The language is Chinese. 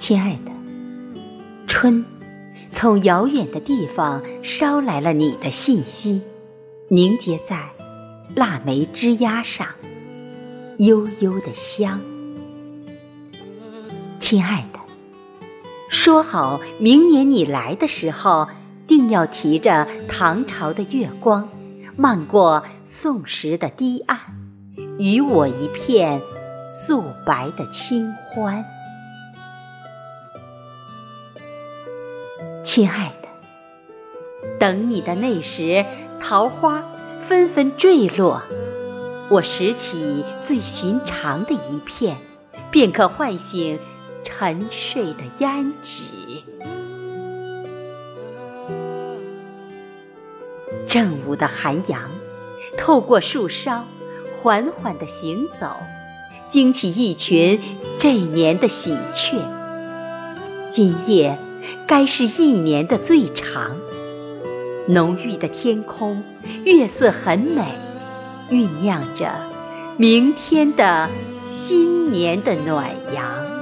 亲爱的，春，从遥远的地方捎来了你的信息，凝结在腊梅枝桠上，悠悠的香。亲爱的，说好明年你来的时候，定要提着唐朝的月光，漫过宋时的堤岸，与我一片素白的清欢。亲爱的，等你的那时，桃花纷纷坠落，我拾起最寻常的一片，便可唤醒沉睡的胭脂。正午的寒阳，透过树梢，缓缓地行走，惊起一群这年的喜鹊。今夜。该是一年的最长，浓郁的天空，月色很美，酝酿着明天的新年的暖阳。